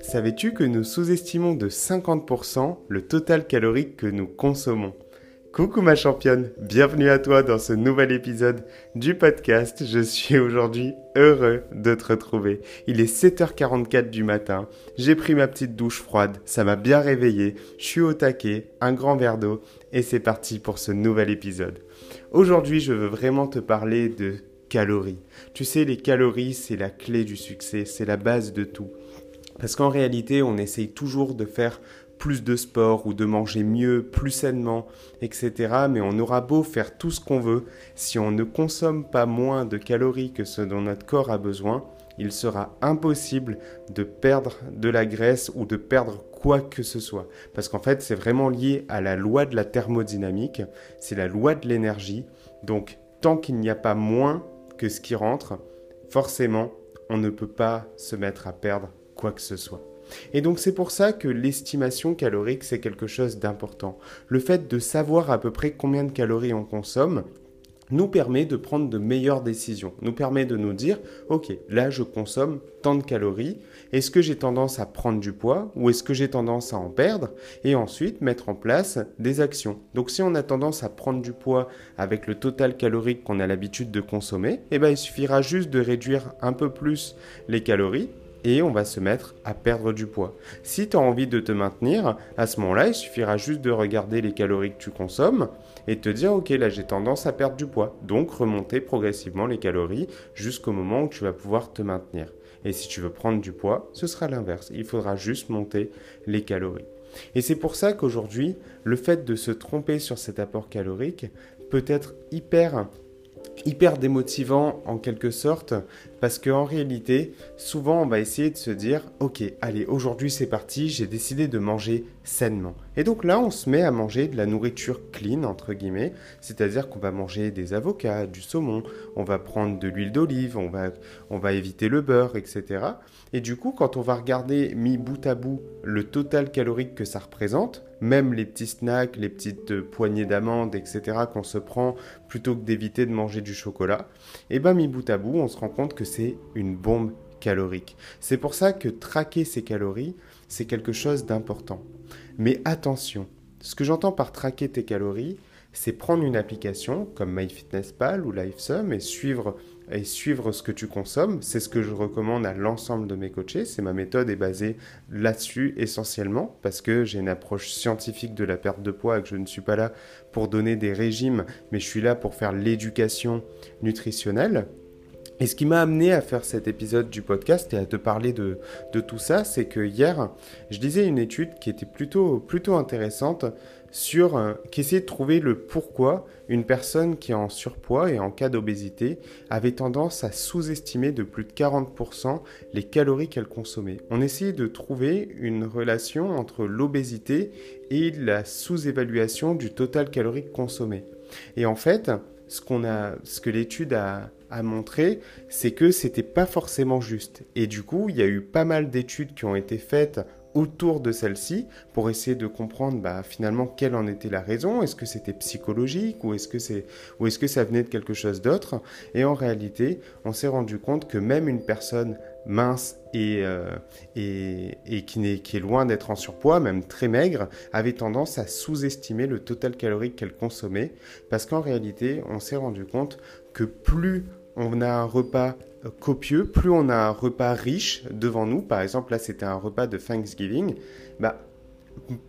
Savais-tu que nous sous-estimons de 50% le total calorique que nous consommons? Coucou ma championne, bienvenue à toi dans ce nouvel épisode du podcast. Je suis aujourd'hui heureux de te retrouver. Il est 7h44 du matin, j'ai pris ma petite douche froide, ça m'a bien réveillé, je suis au taquet, un grand verre d'eau et c'est parti pour ce nouvel épisode. Aujourd'hui je veux vraiment te parler de calories. Tu sais, les calories c'est la clé du succès, c'est la base de tout. Parce qu'en réalité on essaye toujours de faire plus de sport ou de manger mieux, plus sainement, etc. Mais on aura beau faire tout ce qu'on veut, si on ne consomme pas moins de calories que ce dont notre corps a besoin, il sera impossible de perdre de la graisse ou de perdre quoi que ce soit. Parce qu'en fait, c'est vraiment lié à la loi de la thermodynamique, c'est la loi de l'énergie. Donc, tant qu'il n'y a pas moins que ce qui rentre, forcément, on ne peut pas se mettre à perdre quoi que ce soit. Et donc c'est pour ça que l'estimation calorique, c'est quelque chose d'important. Le fait de savoir à peu près combien de calories on consomme, nous permet de prendre de meilleures décisions, nous permet de nous dire, ok, là je consomme tant de calories, est-ce que j'ai tendance à prendre du poids ou est-ce que j'ai tendance à en perdre et ensuite mettre en place des actions. Donc si on a tendance à prendre du poids avec le total calorique qu'on a l'habitude de consommer, eh ben, il suffira juste de réduire un peu plus les calories et on va se mettre à perdre du poids. Si tu as envie de te maintenir, à ce moment-là, il suffira juste de regarder les calories que tu consommes et te dire ok là j'ai tendance à perdre du poids. Donc remonter progressivement les calories jusqu'au moment où tu vas pouvoir te maintenir. Et si tu veux prendre du poids, ce sera l'inverse. Il faudra juste monter les calories. Et c'est pour ça qu'aujourd'hui, le fait de se tromper sur cet apport calorique peut être hyper hyper démotivant en quelque sorte parce qu'en réalité, souvent on va essayer de se dire ok, allez, aujourd'hui c'est parti, j'ai décidé de manger sainement. Et donc là, on se met à manger de la nourriture clean entre guillemets, c'est-à-dire qu'on va manger des avocats, du saumon, on va prendre de l'huile d'olive, on va, éviter le beurre, etc. Et du coup, quand on va regarder mis bout à bout le total calorique que ça représente, même les petits snacks, les petites euh, poignées d'amandes, etc. qu'on se prend plutôt que d'éviter de manger du chocolat, et eh ben mis bout à bout, on se rend compte que c'est une bombe calorique. C'est pour ça que traquer ces calories, c'est quelque chose d'important. Mais attention, ce que j'entends par traquer tes calories, c'est prendre une application comme MyFitnessPal ou LifeSum et suivre suivre ce que tu consommes. C'est ce que je recommande à l'ensemble de mes coachés. C'est ma méthode est basée là-dessus essentiellement parce que j'ai une approche scientifique de la perte de poids et que je ne suis pas là pour donner des régimes, mais je suis là pour faire l'éducation nutritionnelle. Et ce qui m'a amené à faire cet épisode du podcast et à te parler de, tout ça, c'est que hier, je lisais une étude qui était plutôt, plutôt intéressante sur euh, qui essayait de trouver le pourquoi une personne qui est en surpoids et en cas d'obésité avait tendance à sous-estimer de plus de 40% les calories qu'elle consommait. On essayait de trouver une relation entre l'obésité et la sous-évaluation du total calorique consommé. Et en fait, ce, qu'on a, ce que l'étude a, a montré, c'est que c'était pas forcément juste. Et du coup, il y a eu pas mal d'études qui ont été faites autour de celle-ci pour essayer de comprendre bah, finalement quelle en était la raison. Est-ce que c'était psychologique ou est-ce que, c'est, ou est-ce que ça venait de quelque chose d'autre? Et en réalité, on s'est rendu compte que même une personne mince et, euh, et, et qui, qui est loin d'être en surpoids, même très maigre, avait tendance à sous-estimer le total calorique qu'elle consommait parce qu'en réalité, on s'est rendu compte que plus on a un repas copieux, plus on a un repas riche devant nous, par exemple là c'était un repas de Thanksgiving, bah,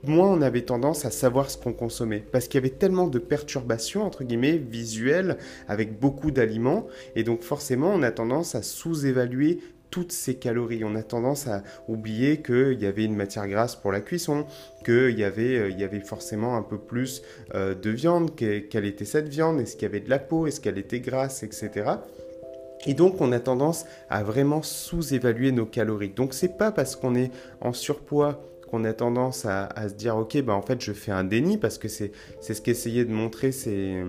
moins on avait tendance à savoir ce qu'on consommait. Parce qu'il y avait tellement de perturbations, entre guillemets, visuelles, avec beaucoup d'aliments, et donc forcément on a tendance à sous-évaluer toutes ces calories. On a tendance à oublier qu'il y avait une matière grasse pour la cuisson, qu'il y, avait, euh, y avait forcément un peu plus euh, de viande, quelle était cette viande, est-ce qu'il y avait de la peau, est-ce qu'elle était grasse, etc. Et donc on a tendance à vraiment sous-évaluer nos calories. Donc c'est pas parce qu'on est en surpoids qu'on a tendance à, se dire ok bah en fait je fais un déni parce que c'est ce qu'essayaient de montrer ces,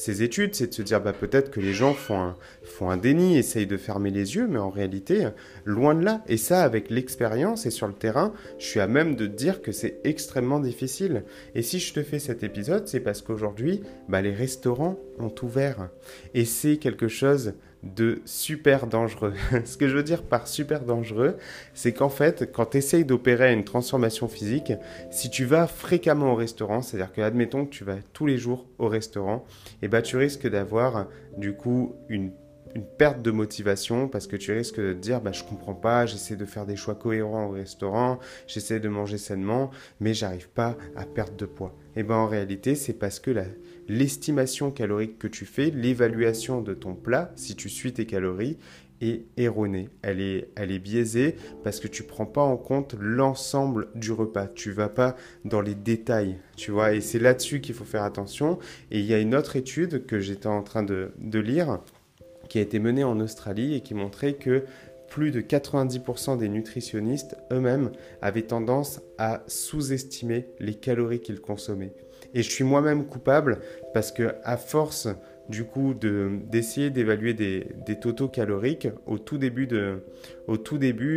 ces études, c'est de se dire bah, peut-être que les gens font un, font un déni, essayent de fermer les yeux, mais en réalité, loin de là. Et ça, avec l'expérience et sur le terrain, je suis à même de dire que c'est extrêmement difficile. Et si je te fais cet épisode, c'est parce qu'aujourd'hui, bah, les restaurants ont ouvert. Et c'est quelque chose de super dangereux. Ce que je veux dire par super dangereux, c'est qu'en fait, quand tu essayes d'opérer une transformation physique, si tu vas fréquemment au restaurant, c'est-à-dire que admettons que tu vas tous les jours au restaurant, et eh ben, tu risques d'avoir du coup une une perte de motivation parce que tu risques de te dire bah, je comprends pas, j'essaie de faire des choix cohérents au restaurant, j'essaie de manger sainement, mais j'arrive pas à perdre de poids. Et eh ben en réalité, c'est parce que l'estimation calorique que tu fais, l'évaluation de ton plat, si tu suis tes calories, est erronée. Elle est, biaisée parce que tu prends pas en compte l'ensemble du repas. Tu vas pas dans les détails, tu vois. Et c'est là-dessus qu'il faut faire attention. Et il y a une autre étude que j'étais en train de lire qui a été menée en Australie et qui montrait que plus de 90% des nutritionnistes eux-mêmes avaient tendance à sous-estimer les calories qu'ils consommaient. Et je suis moi-même coupable parce que à force du coup d'essayer d'évaluer des, des, totaux caloriques au tout début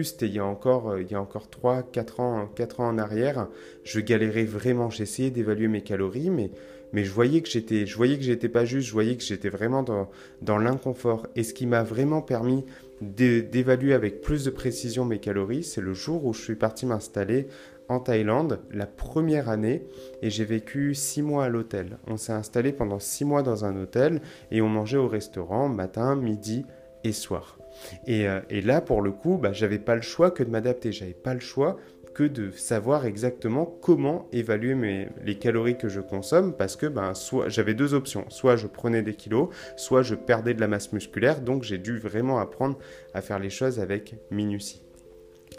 c'était il y a encore il y a encore 3 4 ans 4 ans en arrière je galérais vraiment j'essayais d'évaluer mes calories mais mais je voyais que j'étais, je voyais que j'étais pas juste, je voyais que j'étais vraiment dans, dans l'inconfort. Et ce qui m'a vraiment permis d'évaluer avec plus de précision mes calories, c'est le jour où je suis parti m'installer en Thaïlande, la première année, et j'ai vécu six mois à l'hôtel. On s'est installé pendant six mois dans un hôtel et on mangeait au restaurant matin, midi et soir. Et, euh, et là, pour le coup, bah, j'avais pas le choix que de m'adapter. J'avais pas le choix que de savoir exactement comment évaluer les calories que je consomme parce que ben, soit j'avais deux options, soit je prenais des kilos, soit je perdais de la masse musculaire, donc j'ai dû vraiment apprendre à faire les choses avec minutie.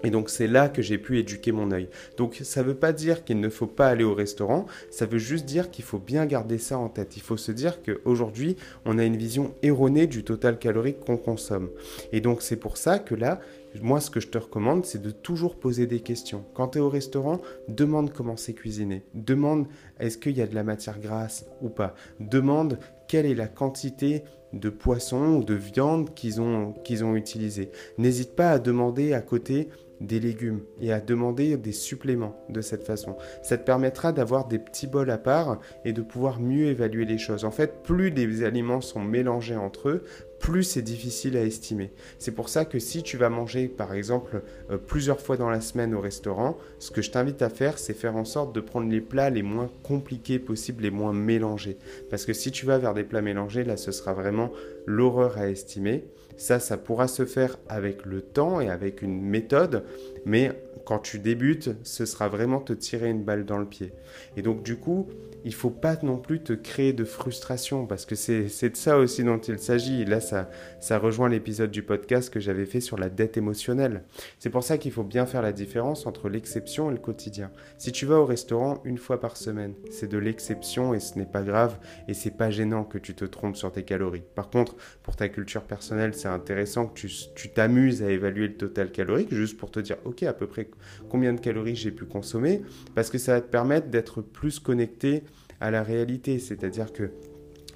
Et donc c'est là que j'ai pu éduquer mon œil. Donc ça ne veut pas dire qu'il ne faut pas aller au restaurant, ça veut juste dire qu'il faut bien garder ça en tête. Il faut se dire qu'aujourd'hui, on a une vision erronée du total calorique qu'on consomme. Et donc c'est pour ça que là, moi, ce que je te recommande, c'est de toujours poser des questions. Quand tu es au restaurant, demande comment c'est cuisiné. Demande est-ce qu'il y a de la matière grasse ou pas? Demande quelle est la quantité de poisson ou de viande qu'ils ont, qu'ils ont utilisé. N'hésite pas à demander à côté des légumes et à demander des suppléments de cette façon. Ça te permettra d'avoir des petits bols à part et de pouvoir mieux évaluer les choses. En fait, plus les aliments sont mélangés entre eux, plus c'est difficile à estimer. C'est pour ça que si tu vas manger par exemple euh, plusieurs fois dans la semaine au restaurant, ce que je t'invite à faire, c'est faire en sorte de prendre les plats les moins compliqués possibles, les moins mélangés. Parce que si tu vas vers des plats mélangés, là ce sera vraiment l'horreur à estimer. Ça, ça pourra se faire avec le temps et avec une méthode, mais quand tu débutes, ce sera vraiment te tirer une balle dans le pied. Et donc du coup, il faut pas non plus te créer de frustration parce que c'est de ça aussi dont il s'agit. Là, ça, ça rejoint l'épisode du podcast que j'avais fait sur la dette émotionnelle. C'est pour ça qu'il faut bien faire la différence entre l'exception et le quotidien. Si tu vas au restaurant une fois par semaine, c'est de l'exception et ce n'est pas grave et c'est pas gênant que tu te trompes sur tes calories. Par contre, pour ta culture personnelle, c'est intéressant que tu t'amuses à évaluer le total calorique juste pour te dire, ok, à peu près combien de calories j'ai pu consommer parce que ça va te permettre d'être plus connecté à la réalité. C'est-à-dire que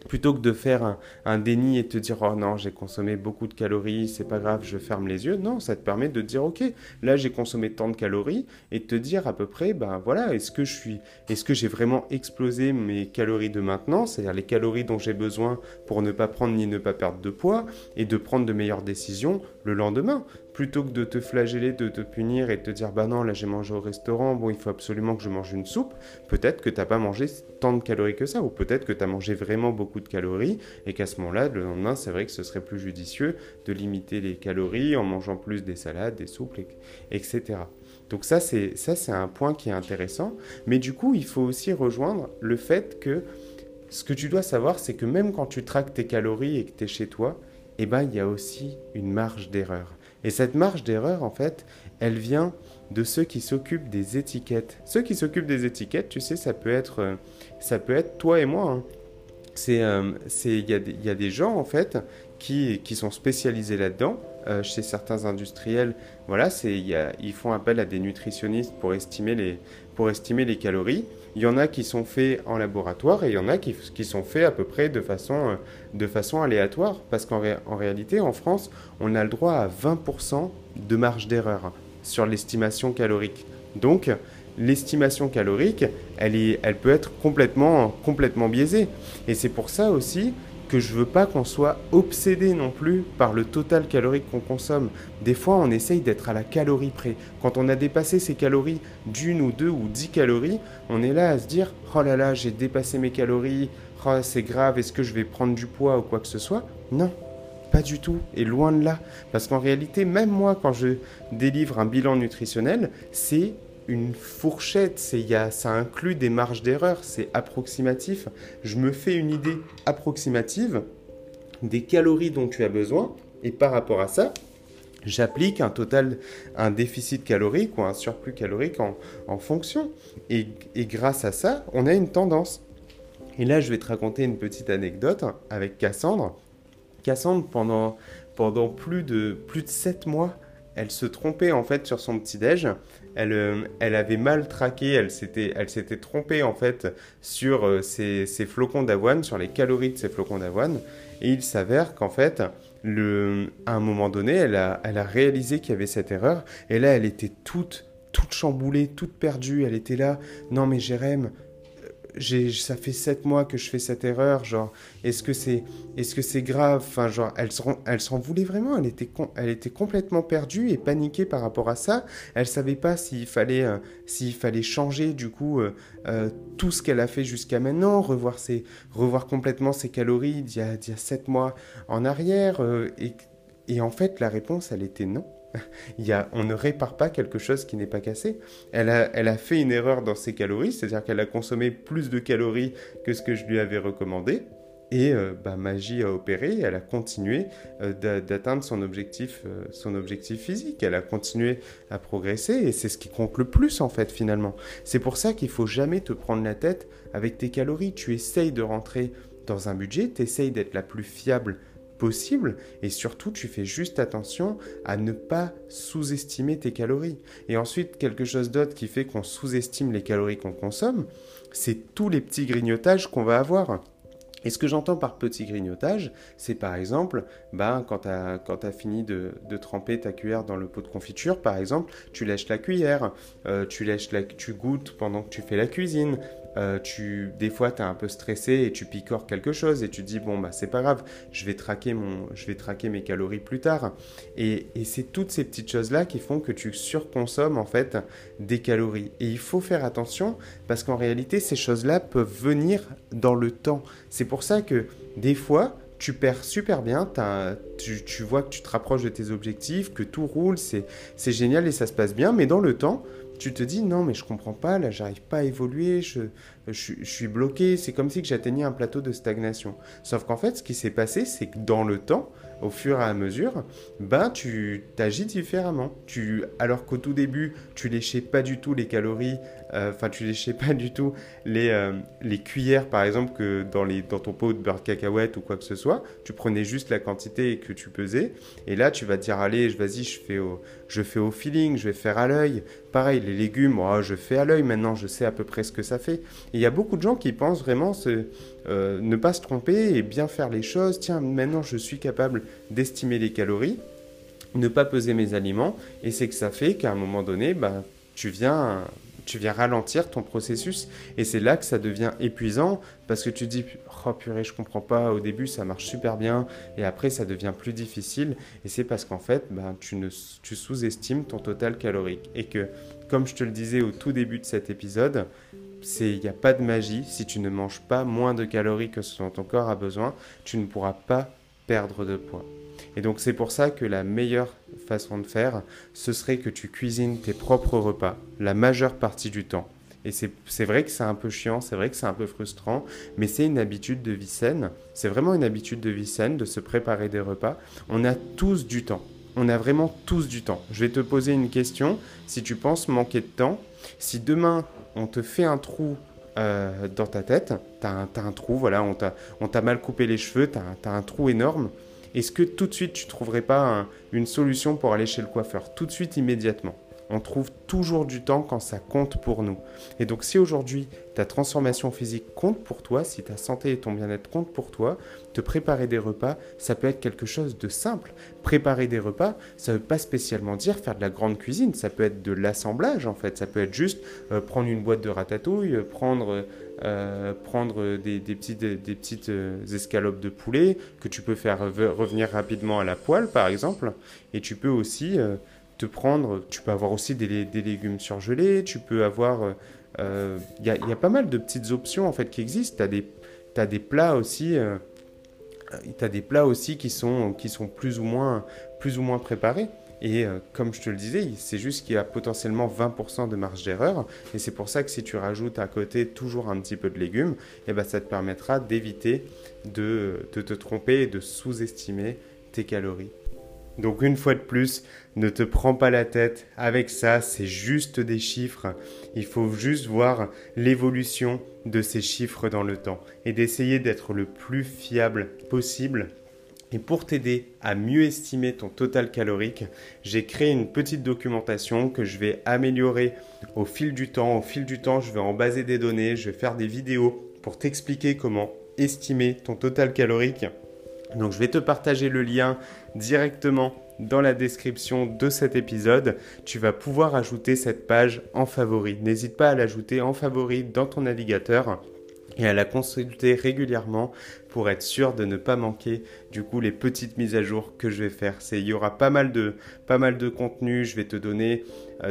plutôt que de faire un, déni et te dire oh non j'ai consommé beaucoup de calories c'est pas grave je ferme les yeux non ça te permet de dire ok là j'ai consommé tant de calories et de te dire à peu près ben voilà est-ce que je suis est-ce que j'ai vraiment explosé mes calories de maintenant c'est-à-dire les calories dont j'ai besoin pour ne pas prendre ni ne pas perdre de poids et de prendre de meilleures décisions le lendemain plutôt que de te flageller, de te punir et de te dire bah non, là j'ai mangé au restaurant, bon, il faut absolument que je mange une soupe, peut-être que tu n'as pas mangé tant de calories que ça, ou peut-être que tu as mangé vraiment beaucoup de calories et qu'à ce moment-là, le lendemain, c'est vrai que ce serait plus judicieux de limiter les calories en mangeant plus des salades, des soupes, etc. Donc ça, c'est ça, c'est un point qui est intéressant. Mais du coup, il faut aussi rejoindre le fait que ce que tu dois savoir, c'est que même quand tu traques tes calories et que tu es chez toi, eh ben, il y a aussi une marge d'erreur. Et cette marge d'erreur, en fait, elle vient de ceux qui s'occupent des étiquettes. Ceux qui s'occupent des étiquettes, tu sais, ça peut être, euh, ça peut être toi et moi. Hein. C'est, euh, il y, a des gens en fait qui, qui sont spécialisés là-dedans. Euh, chez certains industriels, voilà, ils font appel à des nutritionnistes pour estimer les, calories. Il y en a qui sont faits en laboratoire et il y en a qui, sont faits à peu près de façon, façon aléatoire. Parce qu'en en réalité, en France, on a le droit à 20% de marge d'erreur sur l'estimation calorique. Donc, l'estimation calorique, elle, peut être complètement biaisée. Et c'est pour ça aussi que je veux pas qu'on soit obsédé non plus par le total calorique qu'on consomme. Des fois, on essaye d'être à la calorie près. Quand on a dépassé ces calories d'une ou deux ou dix calories, on est là à se dire Oh là là, j'ai dépassé mes calories, oh, c'est grave, est-ce que je vais prendre du poids ou quoi que ce soit? Non, pas du tout, et loin de là. Parce qu'en réalité, même moi, quand je délivre un bilan nutritionnel, c'est une fourchette, c'est, y a, ça inclut des marges d'erreur, c'est approximatif. Je me fais une idée approximative des calories dont tu as besoin, et par rapport à ça, j'applique un total, un déficit calorique ou un surplus calorique en, fonction. Et, et, grâce à ça, on a une tendance. Et là, je vais te raconter une petite anecdote avec Cassandre. Cassandre, pendant, pendant plus, de, plus de 7 mois, elle se trompait en fait sur son petit-déj. Elle, euh, elle avait mal traqué, elle s'était, trompée en fait sur euh, ses, flocons d'avoine, sur les calories de ses flocons d'avoine. Et il s'avère qu'en fait, à un moment donné, elle a, elle a réalisé qu'il y avait cette erreur. Et là, elle était toute, toute chamboulée, toute perdue. Elle était là. Non mais Jérém, ça fait sept mois que je fais cette erreur, genre, est-ce que c'est, est-ce que c'est grave? Enfin, genre, elle s'en, elle voulait vraiment, elle était, elle était complètement perdue et paniquée par rapport à ça. Elle savait pas s'il fallait, euh, fallait changer, du coup, euh, euh, tout ce qu'elle a fait jusqu'à maintenant, revoir ses, revoir complètement ses calories d'il y a, d'il y a sept mois en arrière. et, et en fait, la réponse, elle était non. On ne répare pas quelque chose qui n'est pas cassé. Elle a, elle a fait une erreur dans ses calories, c'est-à-dire qu'elle a consommé plus de calories que ce que je lui avais recommandé. Et euh, bah, magie a opéré, elle a continué euh, d'atteindre son objectif, euh, son objectif physique. Elle a continué à progresser et c'est ce qui compte le plus en fait finalement. C'est pour ça qu'il faut jamais te prendre la tête avec tes calories. Tu essayes de rentrer dans un budget, tu essayes d'être la plus fiable possible et surtout tu fais juste attention à ne pas sous-estimer tes calories. Et ensuite quelque chose d'autre qui fait qu'on sous-estime les calories qu'on consomme, c'est tous les petits grignotages qu'on va avoir. Et ce que j'entends par petit grignotage, c'est par exemple, ben, quand tu as, fini de, tremper ta cuillère dans le pot de confiture, par exemple, tu lèches la cuillère, euh, tu, lèches tu goûtes pendant que tu fais la cuisine, euh, tu, des fois, tu es un peu stressé et tu picores quelque chose et tu dis, bon, bah, c'est pas grave, je vais, traquer mon, je vais traquer mes calories plus tard. Et, et c'est toutes ces petites choses-là qui font que tu surconsommes, en fait, des calories. Et il faut faire attention parce qu'en réalité, ces choses-là peuvent venir dans le temps. C'est pour ça que, des fois, tu perds super bien, tu, tu, vois que tu te rapproches de tes objectifs, que tout roule, c'est génial et ça se passe bien, mais dans le temps, tu te dis non mais je comprends pas, là j'arrive pas à évoluer, je, je, suis bloqué, c'est comme si j'atteignais un plateau de stagnation. Sauf qu'en fait ce qui s'est passé c'est que dans le temps, au fur et à mesure, ben tu t'agis différemment. Tu, alors qu'au tout début tu léchais pas du tout les calories, euh, enfin tu léchais pas du tout les, euh, les cuillères par exemple que dans, les, dans ton pot de beurre de cacahuète ou quoi que ce soit, tu prenais juste la quantité que tu pesais et là tu vas te dire allez vas-y je fais au, je fais au feeling, je vais faire à l'œil. Pareil, les légumes, oh, je fais à l'œil, maintenant je sais à peu près ce que ça fait. Il y a beaucoup de gens qui pensent vraiment euh, ne pas se tromper et bien faire les choses. Tiens, maintenant je suis capable d'estimer les calories, ne pas peser mes aliments, et c'est que ça fait qu'à un moment donné, bah, tu viens tu viens ralentir ton processus. Et c'est là que ça devient épuisant parce que tu dis oh purée je comprends pas. Au début ça marche super bien. Et après ça devient plus difficile. Et c'est parce qu'en fait ben, tu, ne, tu sous-estimes ton total calorique. Et que comme je te le disais au tout début de cet épisode il n'y a pas de magie si tu ne manges pas moins de calories que ce dont ton corps a besoin tu ne pourras pas perdre de poids et donc c'est pour ça que la meilleure façon de faire, ce serait que tu cuisines tes propres repas la majeure partie du temps. Et c'est vrai que c'est un peu chiant, c'est vrai que c'est un peu frustrant, mais c'est une habitude de vie saine. C'est vraiment une habitude de vie saine de se préparer des repas. On a tous du temps. On a vraiment tous du temps. Je vais te poser une question. Si tu penses manquer de temps, si demain on te fait un trou euh, dans ta tête, tu as, un trou, voilà, on t'a mal coupé les cheveux, tu as, un trou énorme, est-ce que tout de suite tu trouverais pas une solution pour aller chez le coiffeur? Tout de suite, immédiatement. On trouve toujours du temps quand ça compte pour nous. Et donc si aujourd'hui ta transformation physique compte pour toi, si ta santé et ton bien-être comptent pour toi, te préparer des repas, ça peut être quelque chose de simple. Préparer des repas, ça ne veut pas spécialement dire faire de la grande cuisine, ça peut être de l'assemblage en fait, ça peut être juste euh, prendre une boîte de ratatouille, prendre euh, prendre des, petites, des, petites euh, escalopes de poulet que tu peux faire revenir rapidement à la poêle, par exemple. Et tu peux aussi te prendre, tu peux avoir aussi des, légumes surgelés, tu peux avoir... Il y, a, pas mal de petites options en fait qui existent. Tu as des, des plats aussi... tu as des plats aussi qui sont, qui sont plus, ou moins, plus ou moins préparés. Et euh, comme je te le disais, c'est juste qu'il y a potentiellement 20% de marge d'erreur. Et c'est pour ça que si tu rajoutes à côté toujours un petit peu de légumes, eh ben, ça te permettra d'éviter de, de te tromper et de sous-estimer tes calories. Donc une fois de plus, ne te prends pas la tête avec ça, c'est juste des chiffres. Il faut juste voir l'évolution de ces chiffres dans le temps et d'essayer d'être le plus fiable possible et pour t'aider à mieux estimer ton total calorique, j'ai créé une petite documentation que je vais améliorer au fil du temps. Au fil du temps, je vais en baser des données, je vais faire des vidéos pour t'expliquer comment estimer ton total calorique. Donc je vais te partager le lien directement dans la description de cet épisode. Tu vas pouvoir ajouter cette page en favori. N'hésite pas à l'ajouter en favori dans ton navigateur et à la consulter régulièrement pour être sûr de ne pas manquer du coup les petites mises à jour que je vais faire. Il y aura pas mal de pas mal de contenu, je vais te donner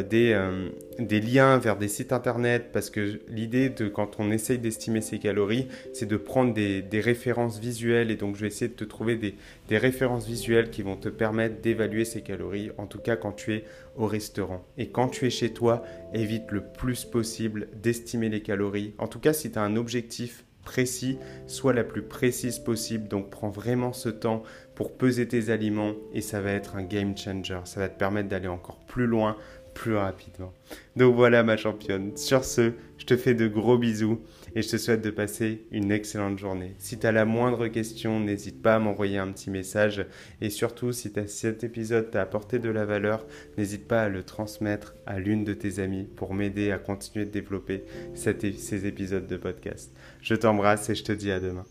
des, euh, des liens vers des sites internet parce que l'idée de quand on essaye d'estimer ses calories, c'est de prendre des, références visuelles et donc je vais essayer de te trouver des, des références visuelles qui vont te permettre d'évaluer ses calories en tout cas quand tu es au restaurant. Et quand tu es chez toi, évite le plus possible d'estimer les calories. En tout cas, si tu as un objectif précis, soit la plus précise possible. Donc prends vraiment ce temps pour peser tes aliments et ça va être un game changer. Ça va te permettre d'aller encore plus loin, plus rapidement. Donc voilà ma championne. Sur ce, je te fais de gros bisous et je te souhaite de passer une excellente journée. Si tu as la moindre question, n'hésite pas à m'envoyer un petit message et surtout si cet épisode t'a apporté de la valeur, n'hésite pas à le transmettre à l'une de tes amies pour m'aider à continuer de développer ces épisodes de podcast. Je t'embrasse et je te dis à demain.